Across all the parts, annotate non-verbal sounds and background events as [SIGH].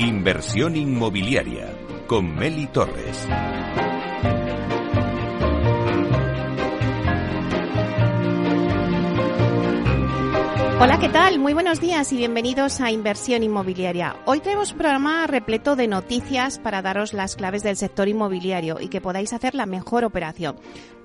Inversión inmobiliaria con Meli Torres. Hola, ¿qué tal? Muy buenos días y bienvenidos a Inversión Inmobiliaria. Hoy tenemos un programa repleto de noticias para daros las claves del sector inmobiliario y que podáis hacer la mejor operación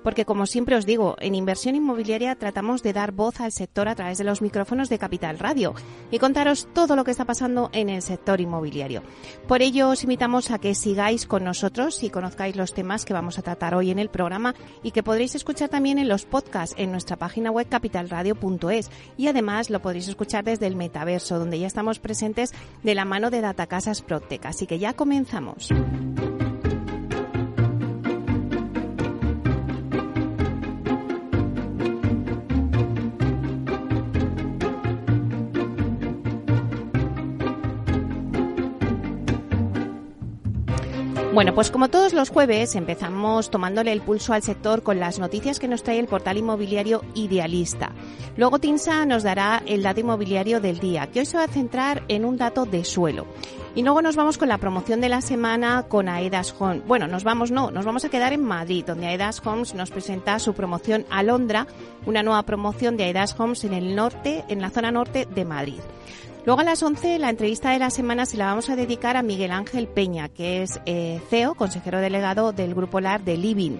porque como siempre os digo, en inversión inmobiliaria tratamos de dar voz al sector a través de los micrófonos de Capital Radio y contaros todo lo que está pasando en el sector inmobiliario. Por ello os invitamos a que sigáis con nosotros y conozcáis los temas que vamos a tratar hoy en el programa y que podréis escuchar también en los podcasts en nuestra página web capitalradio.es y además lo podréis escuchar desde el metaverso donde ya estamos presentes de la mano de Datacasas Protec. Así que ya comenzamos. Bueno, pues como todos los jueves empezamos tomándole el pulso al sector con las noticias que nos trae el portal inmobiliario Idealista. Luego Tinsa nos dará el dato inmobiliario del día, que hoy se va a centrar en un dato de suelo. Y luego nos vamos con la promoción de la semana con Aedas Homes. Bueno, nos vamos no, nos vamos a quedar en Madrid, donde Aedas Homes nos presenta su promoción Alondra, una nueva promoción de Aedas Homes en el norte, en la zona norte de Madrid. Luego a las 11 la entrevista de la semana se la vamos a dedicar a Miguel Ángel Peña, que es eh, CEO, consejero delegado del Grupo LAR de Living.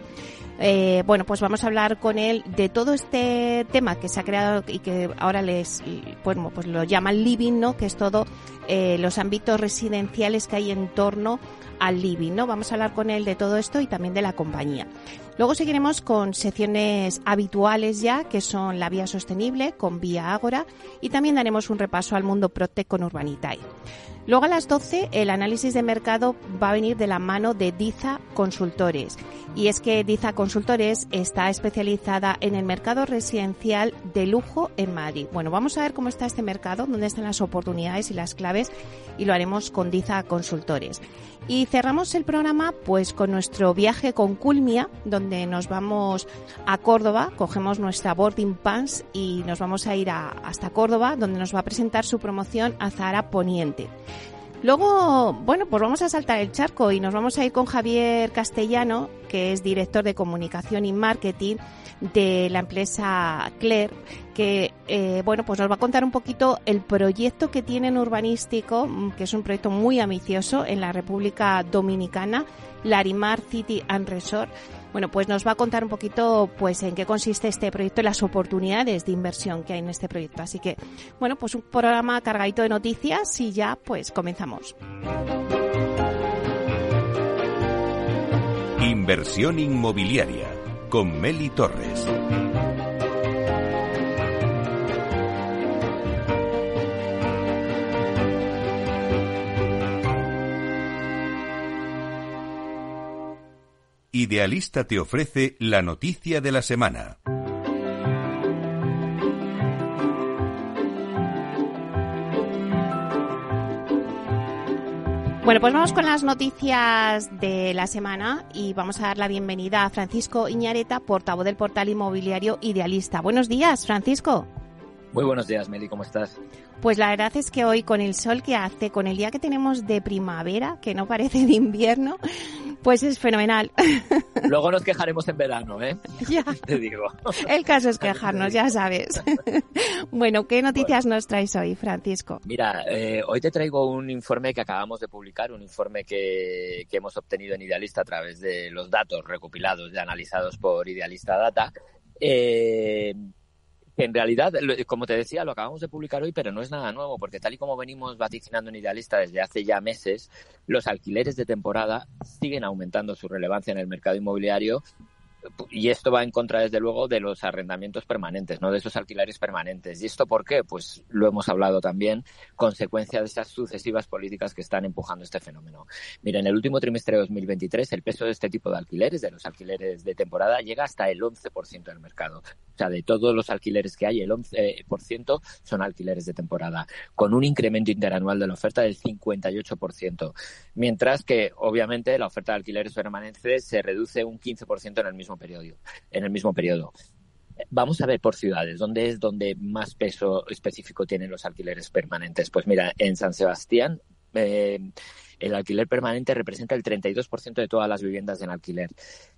Eh, bueno, pues vamos a hablar con él de todo este tema que se ha creado y que ahora les, bueno, pues lo llaman living, ¿no? Que es todo eh, los ámbitos residenciales que hay en torno al living, ¿no? Vamos a hablar con él de todo esto y también de la compañía. Luego seguiremos con secciones habituales ya, que son la vía sostenible con Vía Ágora y también daremos un repaso al mundo Protec con Urbanitae. Luego a las 12 el análisis de mercado va a venir de la mano de Diza Consultores. Y es que Diza Consultores está especializada en el mercado residencial de lujo en Madrid. Bueno, vamos a ver cómo está este mercado, dónde están las oportunidades y las claves y lo haremos con Diza Consultores. Y cerramos el programa pues con nuestro viaje con Culmia, donde nos vamos a Córdoba, cogemos nuestra boarding pass y nos vamos a ir hasta Córdoba, donde nos va a presentar su promoción a Zara Poniente. Luego, bueno, pues vamos a saltar el charco y nos vamos a ir con Javier Castellano, que es director de comunicación y marketing de la empresa Claire, que eh, bueno, pues nos va a contar un poquito el proyecto que tienen urbanístico, mm, que es un proyecto muy ambicioso en la República Dominicana, Larimar City and Resort. Bueno, pues nos va a contar un poquito pues en qué consiste este proyecto y las oportunidades de inversión que hay en este proyecto. Así que, bueno, pues un programa cargadito de noticias y ya pues comenzamos. Inversión inmobiliaria con Meli Torres. Idealista te ofrece la noticia de la semana. Bueno, pues vamos con las noticias de la semana y vamos a dar la bienvenida a Francisco Iñareta, portavoz del portal inmobiliario Idealista. Buenos días, Francisco. Muy buenos días, Meli, ¿cómo estás? Pues la verdad es que hoy con el sol que hace, con el día que tenemos de primavera, que no parece de invierno, pues es fenomenal. [LAUGHS] Luego nos quejaremos en verano, ¿eh? [LAUGHS] Ya. Te digo. El caso es quejarnos, ya [LAUGHS] sabes. Bueno, ¿qué noticias nos traes hoy, Francisco? Mira, eh, hoy te traigo un informe que acabamos de publicar, un informe que, que hemos obtenido en Idealista a través de los datos recopilados y analizados por Idealista Data. Eh, en realidad, como te decía, lo acabamos de publicar hoy, pero no es nada nuevo, porque tal y como venimos vaticinando en Idealista desde hace ya meses, los alquileres de temporada siguen aumentando su relevancia en el mercado inmobiliario y esto va en contra, desde luego, de los arrendamientos permanentes, no de esos alquileres permanentes. ¿Y esto por qué? Pues lo hemos hablado también, consecuencia de esas sucesivas políticas que están empujando este fenómeno. Mira, en el último trimestre de 2023, el peso de este tipo de alquileres, de los alquileres de temporada, llega hasta el 11% del mercado. O sea, de todos los alquileres que hay, el 11% son alquileres de temporada, con un incremento interanual de la oferta del 58%. Mientras que, obviamente, la oferta de alquileres permanentes se reduce un 15% en el mismo periodo. En el mismo periodo. Vamos a ver por ciudades, ¿dónde es donde más peso específico tienen los alquileres permanentes? Pues mira, en San Sebastián eh, el alquiler permanente representa el 32% de todas las viviendas en alquiler,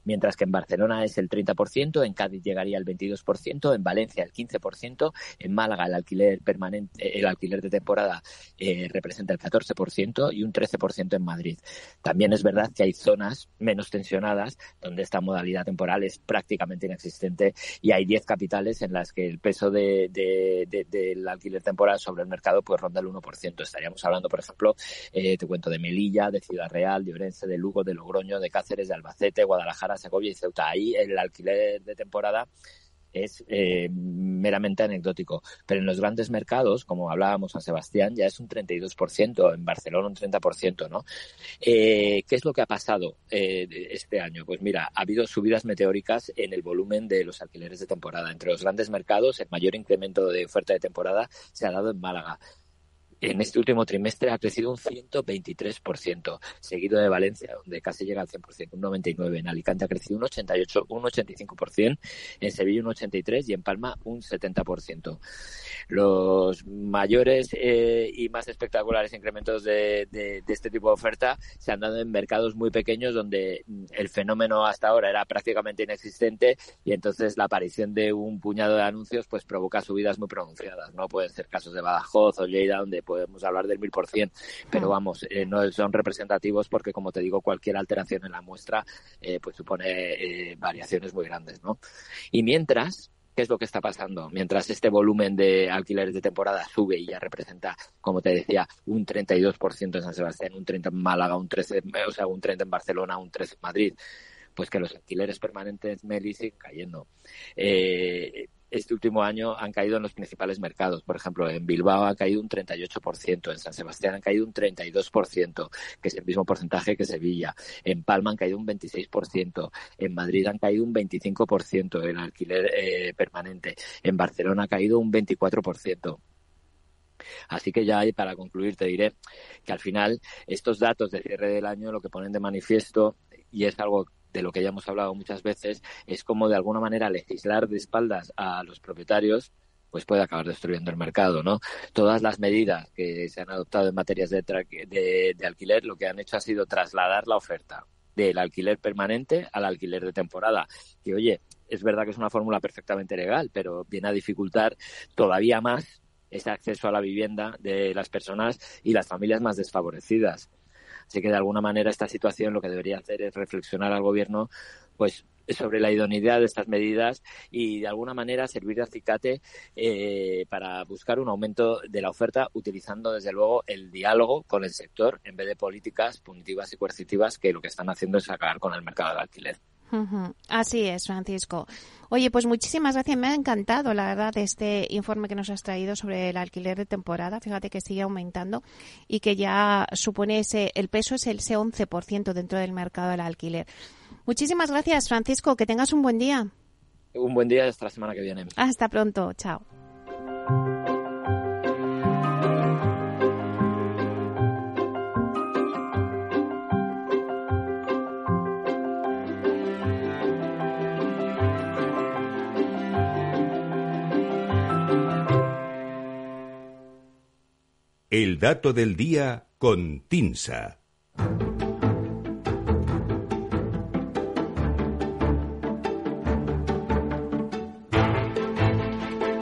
mientras que en Barcelona es el 30%, en Cádiz llegaría el 22%, en Valencia el 15%, en Málaga el alquiler permanente, el alquiler de temporada eh, representa el 14% y un 13% en Madrid. También es verdad que hay zonas menos tensionadas donde esta modalidad temporal es prácticamente inexistente y hay 10 capitales en las que el peso de, del alquiler temporal sobre el mercado pues ronda el 1%. Estaríamos hablando, por ejemplo, eh, te cuento de Melilla, de Ciudad Real, de Orense, de Lugo, de Logroño, de Cáceres, de Albacete, Guadalajara, Segovia y Ceuta. Ahí el alquiler de temporada es eh, meramente anecdótico. Pero en los grandes mercados, como hablábamos San Sebastián, ya es un 32%, en Barcelona un 30%, ¿no? Eh, ¿Qué es lo que ha pasado eh, este año? Pues mira, ha habido subidas meteóricas en el volumen de los alquileres de temporada. Entre los grandes mercados, el mayor incremento de oferta de temporada se ha dado en Málaga en este último trimestre ha crecido un 123%, seguido de Valencia, donde casi llega al 100%, un 99%. En Alicante ha crecido un 88%, un 85%, en Sevilla un 83% y en Palma un 70%. Los mayores eh, y más espectaculares incrementos de, de, este tipo de oferta se han dado en mercados muy pequeños donde el fenómeno hasta ahora era prácticamente inexistente y entonces la aparición de un puñado de anuncios pues provoca subidas muy pronunciadas. No pueden ser casos de Badajoz o Lleida donde podemos hablar del mil por cien, pero vamos, eh, no son representativos porque, como te digo, cualquier alteración en la muestra eh, pues supone eh, variaciones muy grandes, ¿no? Y mientras, ¿Qué es lo que está pasando? Mientras este volumen de alquileres de temporada sube y ya representa, como te decía, un 32% en San Sebastián, un 30% en Málaga, un 13%, o sea, un 30% en Barcelona, un 13% en Madrid, pues que los alquileres permanentes Meli siguen cayendo. Eh, este último año han caído en los principales mercados. Por ejemplo, en Bilbao ha caído un 38%, en San Sebastián han caído un 32%, que es el mismo porcentaje que Sevilla. En Palma han caído un 26%, en Madrid han caído un 25% el alquiler eh, permanente, en Barcelona ha caído un 24%. Así que ya para concluir te diré que al final estos datos de cierre del año lo que ponen de manifiesto y es algo de lo que ya hemos hablado muchas veces, es como de alguna manera legislar de espaldas a los propietarios pues puede acabar destruyendo el mercado, ¿no? Todas las medidas que se han adoptado en materias de, de, de alquiler lo que han hecho ha sido trasladar la oferta del alquiler permanente al alquiler de temporada. Que, oye, es verdad que es una fórmula perfectamente legal, pero viene a dificultar todavía más ese acceso a la vivienda de las personas y las familias más desfavorecidas. Así que de alguna manera esta situación lo que debería hacer es reflexionar al gobierno pues sobre la idoneidad de estas medidas y de alguna manera servir de acicate eh, para buscar un aumento de la oferta utilizando desde luego el diálogo con el sector en vez de políticas punitivas y coercitivas que lo que están haciendo es acabar con el mercado del alquiler. Así es, Francisco. Oye, pues muchísimas gracias. Me ha encantado, la verdad, este informe que nos has traído sobre el alquiler de temporada. Fíjate que sigue aumentando y que ya supone ese, el peso es el ese 11% dentro del mercado del alquiler. Muchísimas gracias, Francisco. Que tengas un buen día. Un buen día hasta la semana que viene. Hasta pronto. Chao. Dato del día con Tinsa.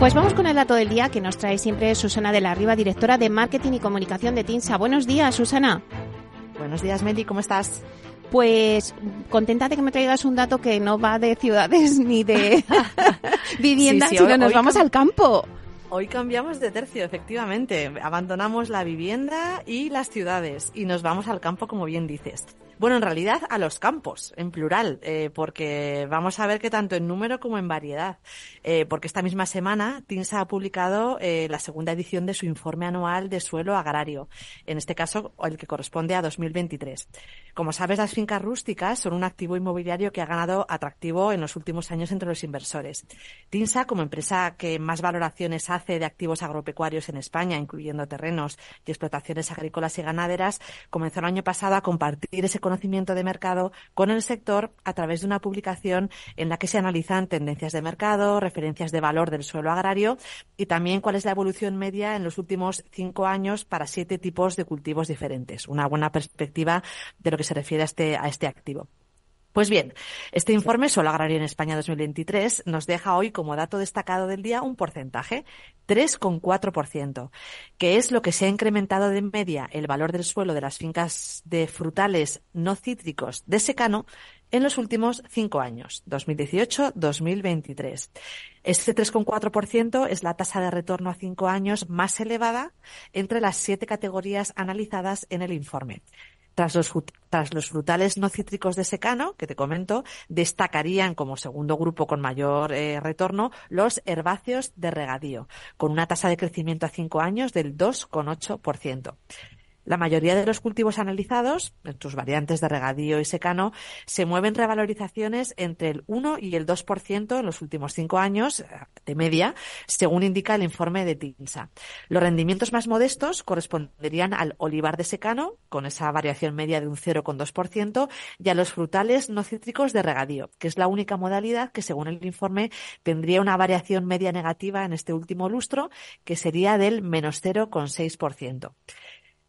Pues vamos con el dato del día que nos trae siempre Susana de la Riva, directora de Marketing y Comunicación de Tinsa. Buenos días, Susana. Buenos días, Meli, ¿cómo estás? Pues contenta de que me traigas un dato que no va de ciudades [LAUGHS] ni de [LAUGHS] viviendas, sino nos vamos al campo. Hoy cambiamos de tercio, efectivamente. Abandonamos la vivienda y las ciudades y nos vamos al campo, como bien dices. Bueno, en realidad a los campos, en plural, eh, porque vamos a ver que tanto en número como en variedad, eh, porque esta misma semana TINSA ha publicado eh, la segunda edición de su informe anual de suelo agrario, en este caso el que corresponde a 2023. Como sabes, las fincas rústicas son un activo inmobiliario que ha ganado atractivo en los últimos años entre los inversores. TINSA, como empresa que más valoraciones hace de activos agropecuarios en España, incluyendo terrenos y explotaciones agrícolas y ganaderas, comenzó el año pasado a compartir ese conocimiento de mercado con el sector a través de una publicación en la que se analizan tendencias de mercado, referencias de valor del suelo agrario y también cuál es la evolución media en los últimos cinco años para siete tipos de cultivos diferentes. Una buena perspectiva de lo que se refiere a este, a este activo. Pues bien, este informe Suelo Agrario en España 2023 nos deja hoy como dato destacado del día un porcentaje, 3,4%, que es lo que se ha incrementado de media el valor del suelo de las fincas de frutales no cítricos de secano en los últimos cinco años, 2018-2023. Este 3,4% es la tasa de retorno a cinco años más elevada entre las siete categorías analizadas en el informe. Tras los, tras los, frutales no cítricos de secano, que te comento, destacarían como segundo grupo con mayor eh, retorno los herbáceos de regadío, con una tasa de crecimiento a cinco años del 2,8%. La mayoría de los cultivos analizados, en sus variantes de regadío y secano, se mueven revalorizaciones entre el 1 y el 2% en los últimos cinco años, de media, según indica el informe de TINSA. Los rendimientos más modestos corresponderían al olivar de secano, con esa variación media de un 0,2%, y a los frutales no cítricos de regadío, que es la única modalidad que, según el informe, tendría una variación media negativa en este último lustro, que sería del menos 0,6%.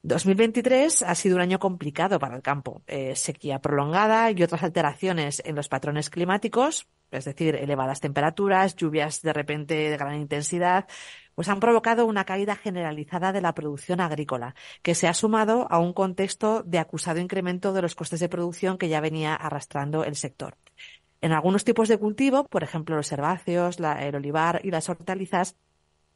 2023 ha sido un año complicado para el campo. Eh, sequía prolongada y otras alteraciones en los patrones climáticos, es decir, elevadas temperaturas, lluvias de repente de gran intensidad, pues han provocado una caída generalizada de la producción agrícola, que se ha sumado a un contexto de acusado incremento de los costes de producción que ya venía arrastrando el sector. En algunos tipos de cultivo, por ejemplo los herbáceos, el olivar y las hortalizas,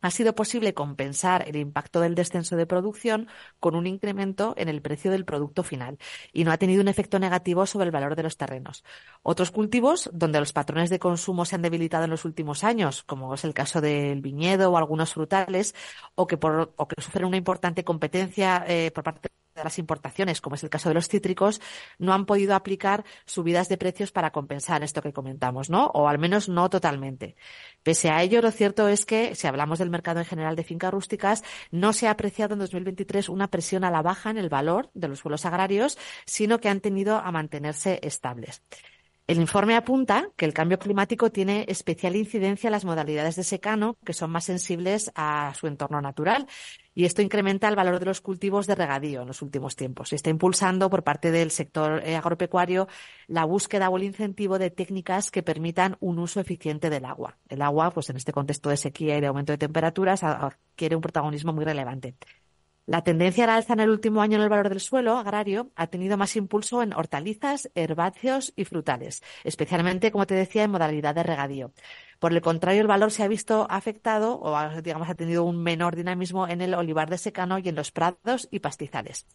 ha sido posible compensar el impacto del descenso de producción con un incremento en el precio del producto final y no ha tenido un efecto negativo sobre el valor de los terrenos. Otros cultivos donde los patrones de consumo se han debilitado en los últimos años, como es el caso del viñedo o algunos frutales, o que, por, o que sufren una importante competencia eh, por parte de las importaciones, como es el caso de los cítricos, no han podido aplicar subidas de precios para compensar esto que comentamos, ¿no? O al menos no totalmente. Pese a ello, lo cierto es que, si hablamos del mercado en general de fincas rústicas, no se ha apreciado en 2023 una presión a la baja en el valor de los suelos agrarios, sino que han tenido a mantenerse estables. El informe apunta que el cambio climático tiene especial incidencia en las modalidades de secano, que son más sensibles a su entorno natural, y esto incrementa el valor de los cultivos de regadío en los últimos tiempos. Y está impulsando por parte del sector eh, agropecuario la búsqueda o el incentivo de técnicas que permitan un uso eficiente del agua. El agua, pues en este contexto de sequía y de aumento de temperaturas, adquiere un protagonismo muy relevante. La tendencia al alza en el último año en el valor del suelo agrario ha tenido más impulso en hortalizas, herbáceos y frutales, especialmente, como te decía, en modalidad de regadío. Por el contrario, el valor se ha visto afectado o, digamos, ha tenido un menor dinamismo en el olivar de secano y en los prados y pastizales.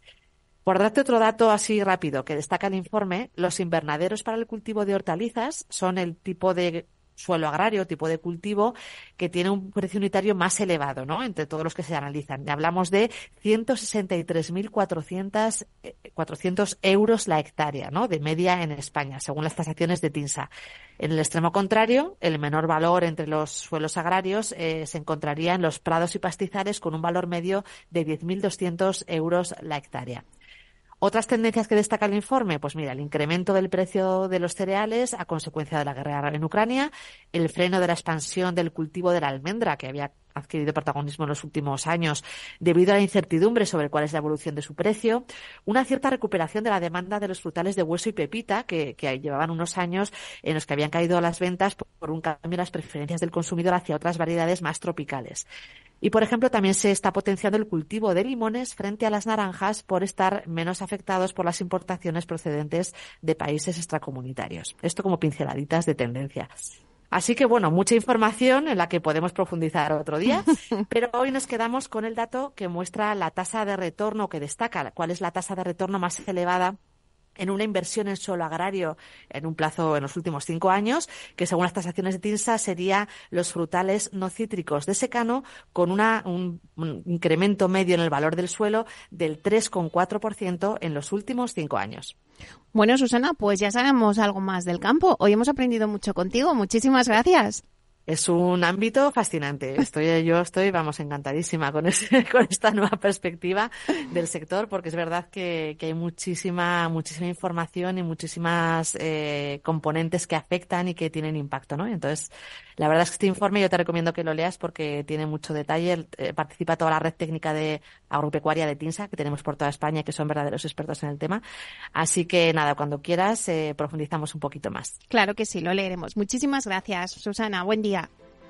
Por darte otro dato así rápido que destaca el informe, los invernaderos para el cultivo de hortalizas son el tipo de suelo agrario, tipo de cultivo, que tiene un precio unitario más elevado, ¿no? Entre todos los que se analizan. Hablamos de 163.400 400 eh, euros la hectárea, ¿no? De media en España, según las tasaciones de TINSA. En el extremo contrario, el menor valor entre los suelos agrarios eh, se encontraría en los prados y pastizales con un valor medio de 10.200 euros la hectárea. Otras tendencias que destaca el informe, pues mira, el incremento del precio de los cereales a consecuencia de la guerra en Ucrania, el freno de la expansión del cultivo de la almendra, que había adquirido protagonismo en los últimos años debido a la incertidumbre sobre cuál es la evolución de su precio, una cierta recuperación de la demanda de los frutales de hueso y pepita, que, que llevaban unos años en los que habían caído las ventas por un cambio en las preferencias del consumidor hacia otras variedades más tropicales. Y, por ejemplo, también se está potenciando el cultivo de limones frente a las naranjas por estar menos afectados por las importaciones procedentes de países extracomunitarios. Esto como pinceladitas de tendencia. Así que, bueno, mucha información en la que podemos profundizar otro día, [LAUGHS] pero hoy nos quedamos con el dato que muestra la tasa de retorno que destaca, cuál es la tasa de retorno más elevada en una inversión en suelo agrario en un plazo en los últimos cinco años, que según las tasaciones de TINSA sería los frutales no cítricos de secano con una, un, incremento medio en el valor del suelo del 3,4% en los últimos cinco años. Bueno, Susana, pues ya sabemos algo más del campo. Hoy hemos aprendido mucho contigo. Muchísimas gracias es un ámbito fascinante. Estoy, yo estoy, vamos, encantadísima con, [LAUGHS] con esta nueva perspectiva del sector, porque es verdad que, que hay muchísima, muchísima información y muchísimas eh, componentes que afectan y que tienen impacto, ¿no? Entonces, la verdad es que este informe yo te recomiendo que lo leas porque tiene mucho detalle. Eh, participa toda la red técnica de agropecuaria de TINSA que tenemos por toda España, que son verdaderos expertos en el tema. Así que nada, cuando quieras eh, profundizamos un poquito más. Claro que sí, lo leeremos. Muchísimas gracias, Susana. Buen día.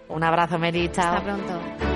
Un abrazo. Chao. Hasta pronto.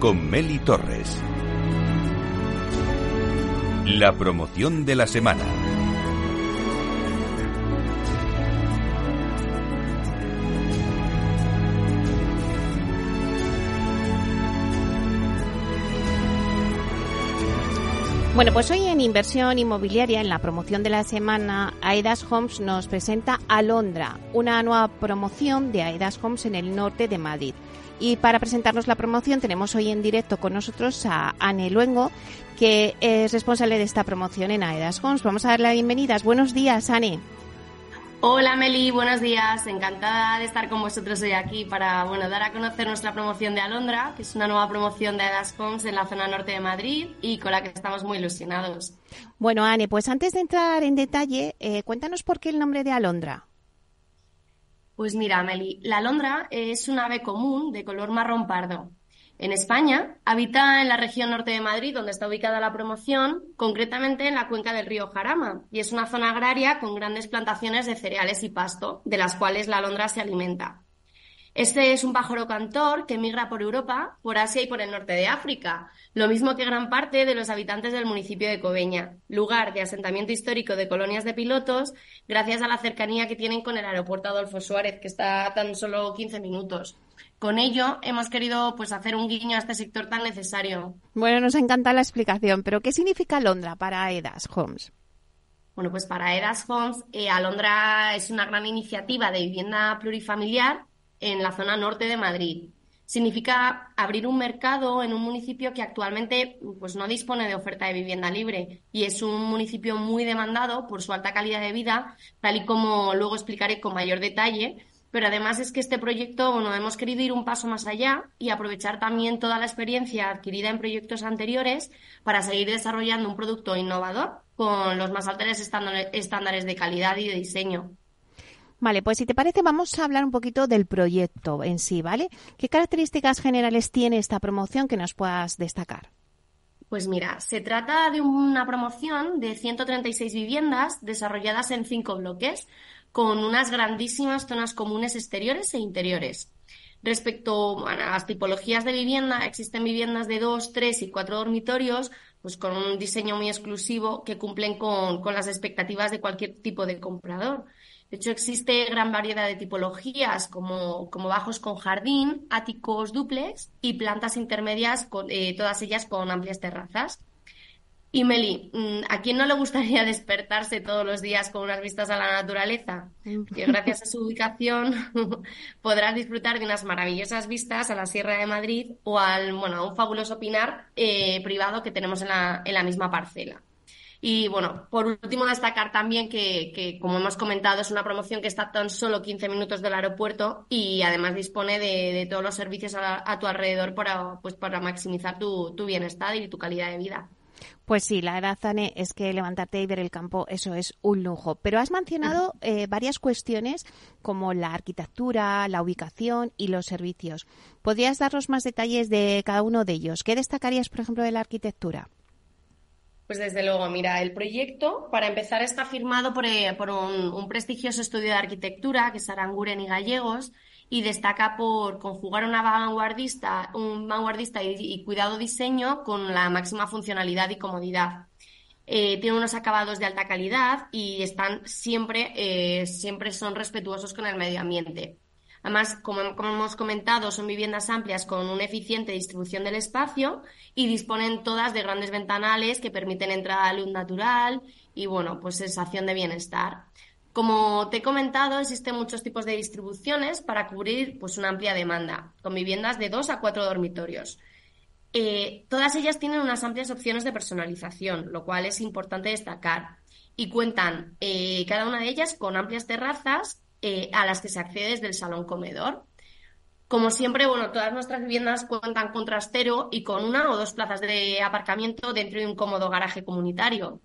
con Meli Torres. La promoción de la semana. Bueno, pues hoy en Inversión Inmobiliaria, en la promoción de la semana, Aedas Homes nos presenta Alondra, una nueva promoción de Aedas Homes en el norte de Madrid. Y para presentarnos la promoción tenemos hoy en directo con nosotros a Anne Luengo, que es responsable de esta promoción en Aedas Homes. Vamos a darle la bienvenida. Buenos días, Anne. Hola Meli, buenos días. Encantada de estar con vosotros hoy aquí para bueno, dar a conocer nuestra promoción de Alondra, que es una nueva promoción de Aedas Homes en la zona norte de Madrid y con la que estamos muy ilusionados. Bueno, Anne, pues antes de entrar en detalle, eh, cuéntanos por qué el nombre de Alondra. Pues mira, Meli, la alondra es un ave común de color marrón pardo. En España habita en la región norte de Madrid, donde está ubicada la promoción, concretamente en la cuenca del río Jarama, y es una zona agraria con grandes plantaciones de cereales y pasto, de las cuales la alondra se alimenta. Este es un pájaro cantor que migra por Europa, por Asia y por el norte de África, lo mismo que gran parte de los habitantes del municipio de Cobeña, lugar de asentamiento histórico de colonias de pilotos, gracias a la cercanía que tienen con el aeropuerto Adolfo Suárez, que está a tan solo 15 minutos. Con ello hemos querido pues hacer un guiño a este sector tan necesario. Bueno, nos encanta la explicación, pero ¿qué significa Londra para EDAS Homes? Bueno, pues para EDAS Homes, eh, Alondra es una gran iniciativa de vivienda plurifamiliar en la zona norte de Madrid. Significa abrir un mercado en un municipio que actualmente pues, no dispone de oferta de vivienda libre y es un municipio muy demandado por su alta calidad de vida, tal y como luego explicaré con mayor detalle, pero además es que este proyecto, bueno, hemos querido ir un paso más allá y aprovechar también toda la experiencia adquirida en proyectos anteriores para seguir desarrollando un producto innovador con los más altos estándares de calidad y de diseño. Vale, pues si te parece vamos a hablar un poquito del proyecto en sí, ¿vale? ¿Qué características generales tiene esta promoción que nos puedas destacar? Pues mira, se trata de una promoción de 136 viviendas desarrolladas en cinco bloques, con unas grandísimas zonas comunes exteriores e interiores. Respecto a las tipologías de vivienda, existen viviendas de dos, tres y cuatro dormitorios, pues con un diseño muy exclusivo que cumplen con, las expectativas de cualquier tipo de comprador. De hecho, existe gran variedad de tipologías, como, como bajos con jardín, áticos duplex y plantas intermedias, con, eh, todas ellas con amplias terrazas. Y Meli, mm, ¿a quién no le gustaría [LAUGHS] despertarse todos los días con unas vistas a la naturaleza? Que gracias a su ubicación [LAUGHS] podrás disfrutar de unas maravillosas vistas a la Sierra de Madrid o al, bueno, a un fabuloso pinar eh, privado que tenemos en la, en la misma parcela. Y bueno, por último destacar también que, que, como hemos comentado, es una promoción que está tan solo 15 minutos del aeropuerto y además dispone de, de todos los servicios a, a, tu alrededor para, pues, para maximizar tu, tu bienestar y tu calidad de vida. Pues sí, la verdad, Zane, es que levantarte y ver el campo, eso es un lujo. Pero has mencionado eh, varias cuestiones como la arquitectura, la ubicación y los servicios. ¿Podrías darnos más detalles de cada uno de ellos? ¿Qué destacarías, por ejemplo, de la arquitectura? Pues desde luego, mira, el proyecto, para empezar, está firmado por, eh, un, un, prestigioso estudio de arquitectura, que es Aranguren y Gallegos, y destaca por conjugar una vanguardista, un vanguardista y, cuidado diseño con la máxima funcionalidad y comodidad. Eh, tiene unos acabados de alta calidad y están siempre, eh, siempre son respetuosos con el medio ambiente. Además, como, hemos comentado, son viviendas amplias con una eficiente distribución del espacio y disponen todas de grandes ventanales que permiten entrada a luz natural y, bueno, pues sensación de bienestar. Como te he comentado, existen muchos tipos de distribuciones para cubrir pues, una amplia demanda, con viviendas de dos a cuatro dormitorios. Eh, todas ellas tienen unas amplias opciones de personalización, lo cual es importante destacar. Y cuentan eh, cada una de ellas con amplias terrazas eh, a las que se accede desde el salón comedor. Como siempre, bueno, todas nuestras viviendas cuentan con trastero y con una o dos plazas de aparcamiento dentro de un cómodo garaje comunitario.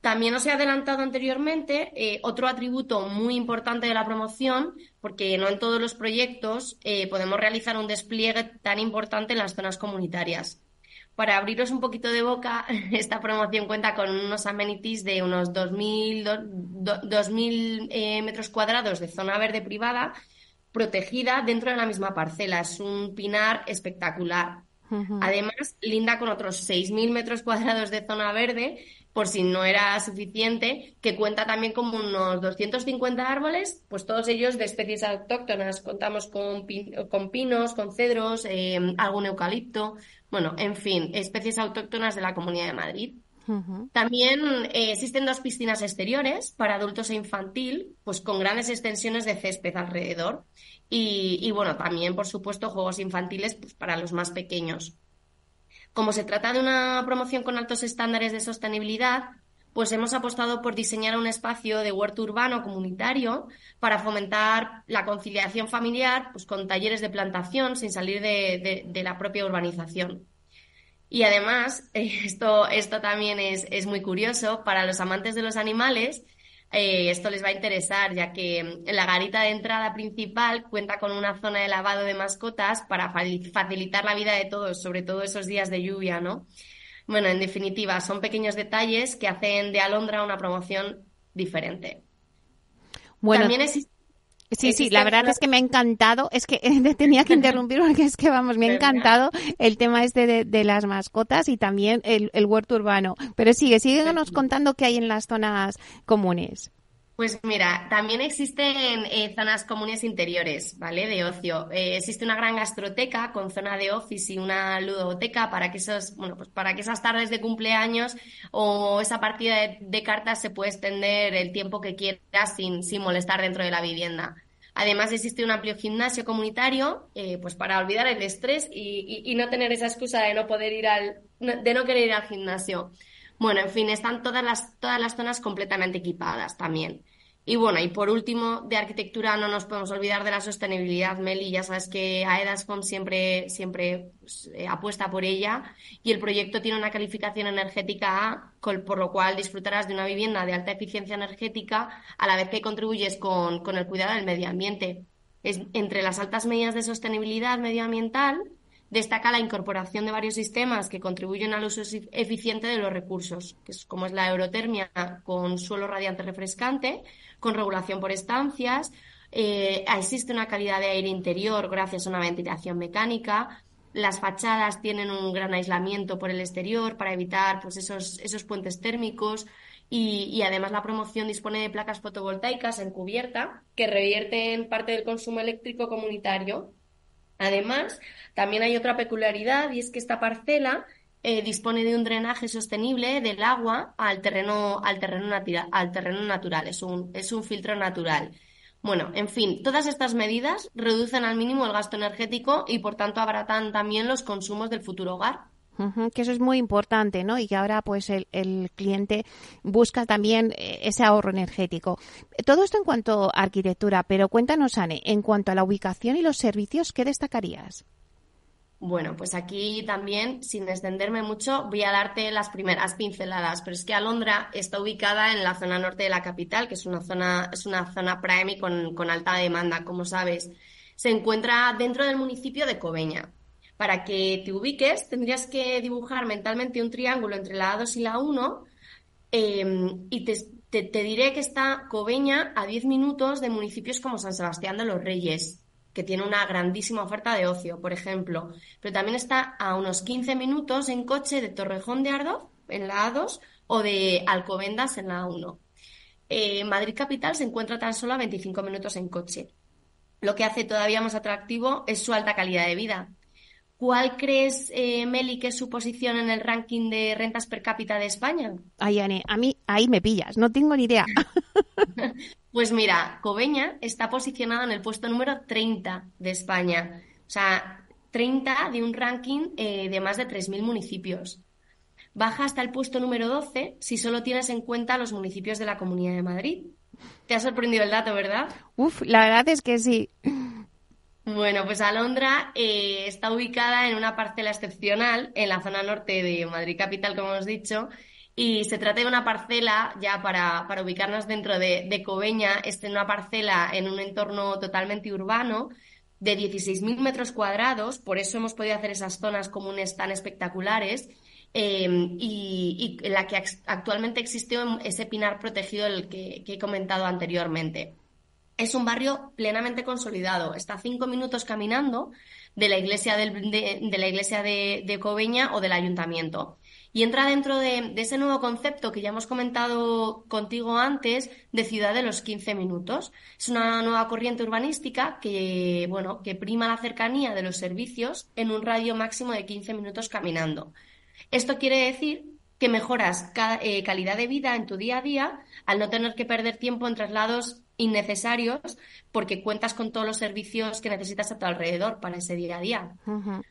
También os he adelantado anteriormente eh, otro atributo muy importante de la promoción, porque no en todos los proyectos eh, podemos realizar un despliegue tan importante en las zonas comunitarias. Para abriros un poquito de boca, [LAUGHS] esta promoción cuenta con unos amenities de unos 2.000, eh, metros cuadrados de zona verde privada protegida dentro de la misma parcela. Es un pinar espectacular. Además, linda con otros 6.000 metros cuadrados de zona verde por si no era suficiente, que cuenta también con unos 250 árboles, pues todos ellos de especies autóctonas. Contamos con, con pinos, con cedros, eh, algún eucalipto, bueno, en fin, especies autóctonas de la Comunidad de Madrid. También eh, existen dos piscinas exteriores para adultos e infantil, pues con grandes extensiones de césped alrededor. Y, y bueno, también, por supuesto, juegos infantiles pues, para los más pequeños. Como se trata de una promoción con altos estándares de sostenibilidad, pues hemos apostado por diseñar un espacio de huerto urbano comunitario para fomentar la conciliación familiar pues, con talleres de plantación sin salir de, la propia urbanización. Y además, [LAUGHS] esto, esto también es, es muy curioso, para los amantes de los animales, eh, esto les va a interesar, ya que mm, la garita de entrada principal cuenta con una zona de lavado de mascotas para facilitar la vida de todos, sobre todo esos días de lluvia, ¿no? Bueno, en definitiva, son pequeños detalles que hacen de Alondra una promoción diferente. Bueno, También existe Sí, sí, la verdad es que me ha encantado, es que [LAUGHS] tenía que interrumpir porque es que vamos, me ha [LAUGHS] encantado el tema este de, las mascotas y también el, huerto urbano. Pero sigue, síguenos contando qué hay en las zonas comunes. Pues mira, también existen eh, zonas comunes interiores, ¿vale? De ocio. Eh, existe una gran gastroteca con zona de office y una ludoteca para que esos, bueno, pues para que esas tardes de cumpleaños o esa partida de, cartas se pueda extender el tiempo que quieras sin, sin molestar dentro de la vivienda. Además existe un amplio gimnasio comunitario, eh, pues para olvidar el estrés y, y, no tener esa excusa de no poder ir al, de no querer ir al gimnasio. Bueno, en fin, están todas las, todas las zonas completamente equipadas también. Y bueno, y por último, de arquitectura no nos podemos olvidar de la sostenibilidad, Meli. Ya sabes que AEDAS siempre, siempre pues, eh, apuesta por ella y el proyecto tiene una calificación energética A, por lo cual disfrutarás de una vivienda de alta eficiencia energética a la vez que contribuyes con, con el cuidado del medio ambiente. Es, entre las altas medidas de sostenibilidad medioambiental destaca la incorporación de varios sistemas que contribuyen al uso eficiente de los recursos, que es como es la aerotermia con suelo radiante refrescante, con regulación por estancias, eh, existe una calidad de aire interior gracias a una ventilación mecánica, las fachadas tienen un gran aislamiento por el exterior para evitar pues, esos, esos puentes térmicos y, además la promoción dispone de placas fotovoltaicas en cubierta que revierten parte del consumo eléctrico comunitario Además, también hay otra peculiaridad y es que esta parcela eh, dispone de un drenaje sostenible del agua al terreno, al terreno, al terreno natural, es un, es un filtro natural. Bueno, en fin, todas estas medidas reducen al mínimo el gasto energético y por tanto abaratan también los consumos del futuro hogar que eso es muy importante, ¿no? Y que ahora pues el, cliente busca también eh, ese ahorro energético. Todo esto en cuanto a arquitectura, pero cuéntanos, Anne, en cuanto a la ubicación y los servicios, ¿qué destacarías? Bueno, pues aquí también, sin extenderme mucho, voy a darte las primeras pinceladas, pero es que Alondra está ubicada en la zona norte de la capital, que es una zona, es una zona prime y con, con alta demanda, como sabes. Se encuentra dentro del municipio de Coveña. Para que te ubiques, tendrías que dibujar mentalmente un triángulo entre la A2 y la 1 em, y te, diré que está Coveña a 10 minutos de municipios como San Sebastián de los Reyes, que tiene una grandísima oferta de ocio, por ejemplo. Pero también está a unos 15 minutos en coche de Torrejón de Ardoz, en la A2, o de Alcobendas, en la A1. Eh, Madrid Capital se encuentra tan solo a 25 minutos en coche. Lo que hace todavía más atractivo es su alta calidad de vida. ¿Cuál crees, eh, Meli, que es su posición en el ranking de rentas per cápita de España? Ay, Anne, a mí ahí me pillas, no tengo ni idea. [LAUGHS] pues mira, Coveña está posicionada en el puesto número 30 de España. O sea, 30 de un ranking eh, de más de 3.000 municipios. Baja hasta el puesto número 12 si solo tienes en cuenta los municipios de la Comunidad de Madrid. Te ha sorprendido el dato, ¿verdad? Uf, la verdad es que sí. Bueno, pues Alondra eh, está ubicada en una parcela excepcional en la zona norte de Madrid Capital, como hemos dicho, y se trata de una parcela, ya para, para ubicarnos dentro de, de Coveña, es una parcela en un entorno totalmente urbano de 16.000 metros cuadrados, por eso hemos podido hacer esas zonas comunes tan espectaculares, eh, y, y, la que actualmente existe ese pinar protegido el que he comentado anteriormente es un barrio plenamente consolidado. Está cinco minutos caminando de la iglesia, de, la iglesia de, Coveña o del ayuntamiento. Y entra dentro de, ese nuevo concepto que ya hemos comentado contigo antes de ciudad de los 15 minutos. Es una nueva corriente urbanística que, bueno, que prima la cercanía de los servicios en un radio máximo de 15 minutos caminando. Esto quiere decir que mejoras eh, calidad de vida en tu día a día al no tener que perder tiempo en traslados innecesarios porque cuentas con todos los servicios que necesitas a tu alrededor para ese día a día.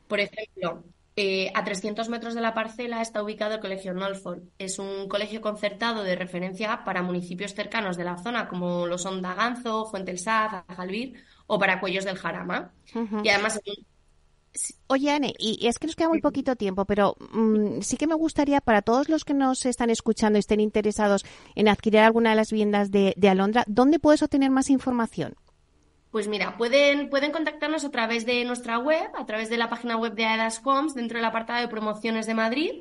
Por ejemplo, eh, a 300 metros de la parcela está ubicado el Colegio Nolford. Es un colegio concertado de referencia para municipios cercanos de la zona, como lo son Daganzo, Fuente el Saz, Ajalvir o para Cuellos del Jarama. Y además Oye, Anne, y es que nos queda muy poquito tiempo, pero mm, sí que me gustaría, para todos los que nos están escuchando y estén interesados en adquirir alguna de las viviendas de, Alondra, ¿dónde puedes obtener más información? Pues mira, pueden, pueden contactarnos a través de nuestra web, a través de la página web de Aedas Homes, dentro del apartado de promociones de Madrid,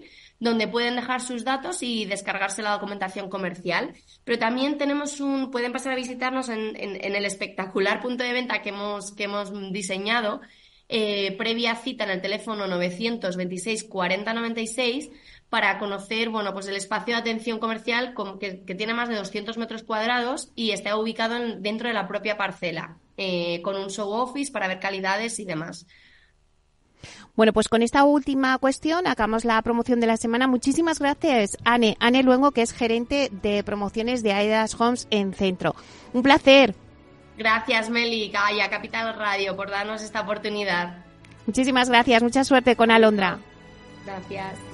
donde pueden dejar sus datos y descargarse la documentación comercial. Pero también tenemos un, pueden pasar a visitarnos en, en el espectacular punto de venta que hemos, que hemos diseñado, eh, previa cita en el teléfono 926 40 96 para conocer bueno, pues el espacio de atención comercial que, tiene más de 200 metros cuadrados y está ubicado dentro de la propia parcela, eh, con un show office para ver calidades y demás. Bueno, pues con esta última cuestión acabamos la promoción de la semana. Muchísimas gracias, Anne. Anne Luengo, que es gerente de promociones de Aidas Homes en Centro. Un placer. Gracias, Meli, y a Capital Radio por darnos esta oportunidad. Muchísimas gracias. Mucha suerte con Alondra. Gracias.